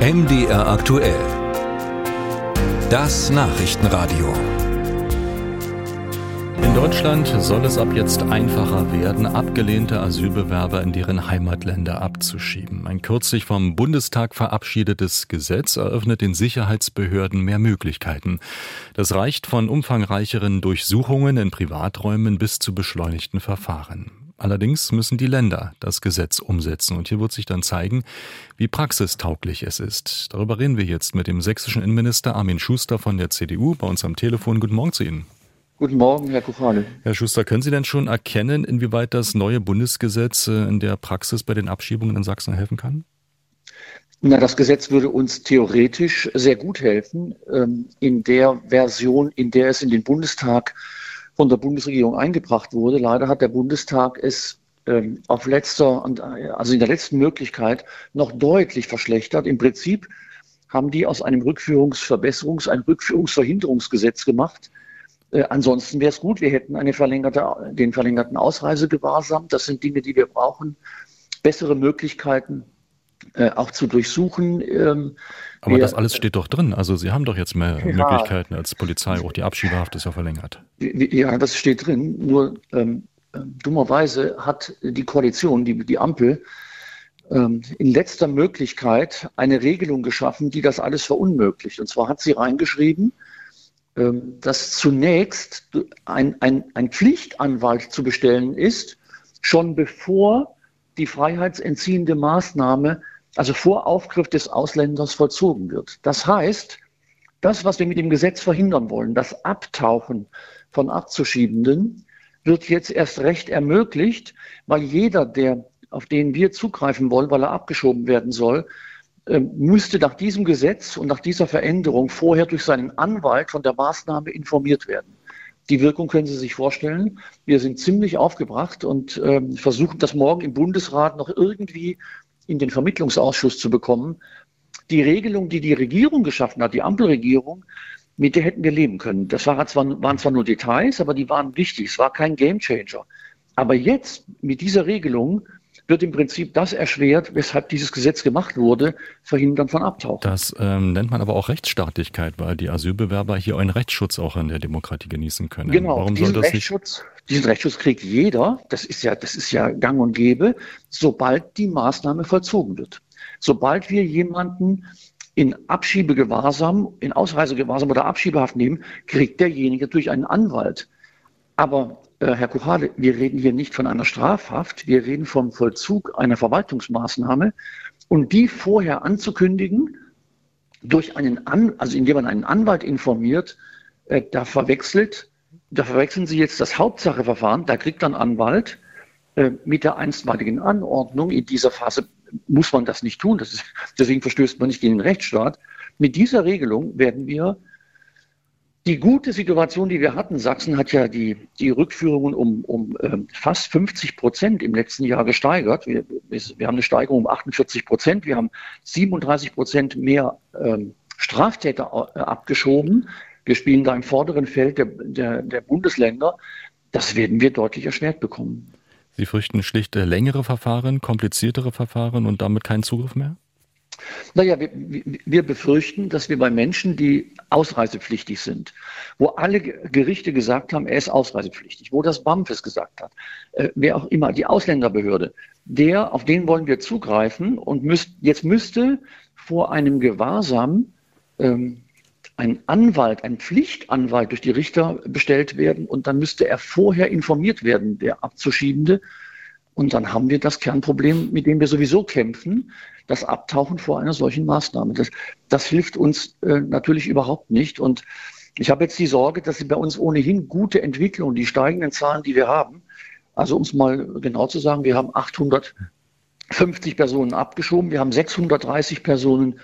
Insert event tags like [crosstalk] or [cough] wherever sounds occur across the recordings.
MDR aktuell. Das Nachrichtenradio. In Deutschland soll es ab jetzt einfacher werden, abgelehnte Asylbewerber in deren Heimatländer abzuschieben. Ein kürzlich vom Bundestag verabschiedetes Gesetz eröffnet den Sicherheitsbehörden mehr Möglichkeiten. Das reicht von umfangreicheren Durchsuchungen in Privaträumen bis zu beschleunigten Verfahren. Allerdings müssen die Länder das Gesetz umsetzen und hier wird sich dann zeigen, wie praxistauglich es ist. Darüber reden wir jetzt mit dem sächsischen Innenminister Armin Schuster von der CDU bei uns am Telefon. Guten Morgen zu Ihnen. Guten Morgen, Herr Kuchane. Herr Schuster, können Sie denn schon erkennen, inwieweit das neue Bundesgesetz äh, in der Praxis bei den Abschiebungen in Sachsen helfen kann? Na, das Gesetz würde uns theoretisch sehr gut helfen, ähm, in der Version, in der es in den Bundestag von der Bundesregierung eingebracht wurde. Leider hat der Bundestag es ähm, auf letzter, also in der letzten Möglichkeit noch deutlich verschlechtert. Im Prinzip haben die aus einem Rückführungsverbesserungs-, ein Rückführungsverhinderungsgesetz gemacht. Äh, ansonsten wäre es gut, wir hätten eine verlängerte, den verlängerten Ausreisegewahrsam. Das sind Dinge, die wir brauchen. Bessere Möglichkeiten, äh, auch zu durchsuchen. Ähm, aber wir, das alles steht doch drin. Also Sie haben doch jetzt mehr ja, Möglichkeiten als Polizei. Auch die Abschiebehaft ist ja verlängert. Ja, das steht drin. Nur ähm, äh, dummerweise hat die Koalition, die, die Ampel, ähm, in letzter Möglichkeit eine Regelung geschaffen, die das alles verunmöglicht. Und zwar hat sie reingeschrieben, ähm, dass zunächst ein, ein, ein Pflichtanwalt zu bestellen ist, schon bevor die freiheitsentziehende Maßnahme also vor Aufgriff des Ausländers vollzogen wird. Das heißt, das, was wir mit dem Gesetz verhindern wollen, das Abtauchen von Abzuschiebenden, wird jetzt erst recht ermöglicht, weil jeder, der, auf den wir zugreifen wollen, weil er abgeschoben werden soll, ähm, müsste nach diesem Gesetz und nach dieser Veränderung vorher durch seinen Anwalt von der Maßnahme informiert werden. Die Wirkung können Sie sich vorstellen. Wir sind ziemlich aufgebracht und äh, versuchen das morgen im Bundesrat noch irgendwie in den Vermittlungsausschuss zu bekommen. Die Regelung, die die Regierung geschaffen hat, die Ampelregierung, mit der hätten wir leben können. Das war zwar, waren zwar nur Details, aber die waren wichtig. Es war kein Gamechanger. Aber jetzt mit dieser Regelung wird im Prinzip das erschwert, weshalb dieses Gesetz gemacht wurde, Verhindern von Abtauchen. Das ähm, nennt man aber auch Rechtsstaatlichkeit, weil die Asylbewerber hier einen Rechtsschutz auch in der Demokratie genießen können. Genau, Warum diesen, soll das Rechtsschutz, nicht? Diesen Rechtsschutz kriegt jeder, das ist, ja, das ist ja gang und gäbe, sobald die Maßnahme vollzogen wird. Sobald wir jemanden in Abschiebegewahrsam, in Ausreisegewahrsam oder Abschiebehaft nehmen, kriegt derjenige durch einen Anwalt. Aber äh, Herr Kuchade, wir reden hier nicht von einer Strafhaft, wir reden vom Vollzug einer Verwaltungsmaßnahme und die vorher anzukündigen, durch einen An also indem man einen Anwalt informiert, äh, da verwechselt, da verwechseln Sie jetzt das Hauptsacheverfahren, da kriegt dann Anwalt äh, mit der einstweiligen Anordnung. In dieser Phase muss man das nicht tun, das ist, [laughs] deswegen verstößt man nicht gegen den Rechtsstaat. Mit dieser Regelung werden wir die gute Situation, die wir hatten, Sachsen hat ja die, die Rückführungen um, um ähm, fast 50 Prozent im letzten Jahr gesteigert. Wir, wir haben eine Steigerung um 48 Prozent. Wir haben 37 Prozent mehr ähm, Straftäter äh, abgeschoben. Wir spielen da im vorderen Feld der, der, der Bundesländer. Das werden wir deutlich erschwert bekommen. Sie fürchten schlicht äh, längere Verfahren, kompliziertere Verfahren und damit keinen Zugriff mehr? Naja, wir, wir befürchten, dass wir bei Menschen, die ausreisepflichtig sind, wo alle Gerichte gesagt haben, er ist ausreisepflichtig, wo das BAMF es gesagt hat, äh, wer auch immer, die Ausländerbehörde, der, auf den wollen wir zugreifen und müsst, jetzt müsste vor einem Gewahrsam ähm, ein Anwalt, ein Pflichtanwalt durch die Richter bestellt werden und dann müsste er vorher informiert werden, der Abzuschiebende, und dann haben wir das Kernproblem, mit dem wir sowieso kämpfen, das Abtauchen vor einer solchen Maßnahme. Das, das hilft uns äh, natürlich überhaupt nicht. Und ich habe jetzt die Sorge, dass sie bei uns ohnehin gute Entwicklung, die steigenden Zahlen, die wir haben, also um es mal genau zu sagen, wir haben 850 Personen abgeschoben, wir haben 630 Personen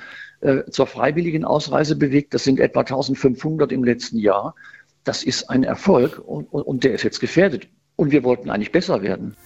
äh, zur freiwilligen Ausreise bewegt, das sind etwa 1500 im letzten Jahr. Das ist ein Erfolg und, und der ist jetzt gefährdet. Und wir wollten eigentlich besser werden.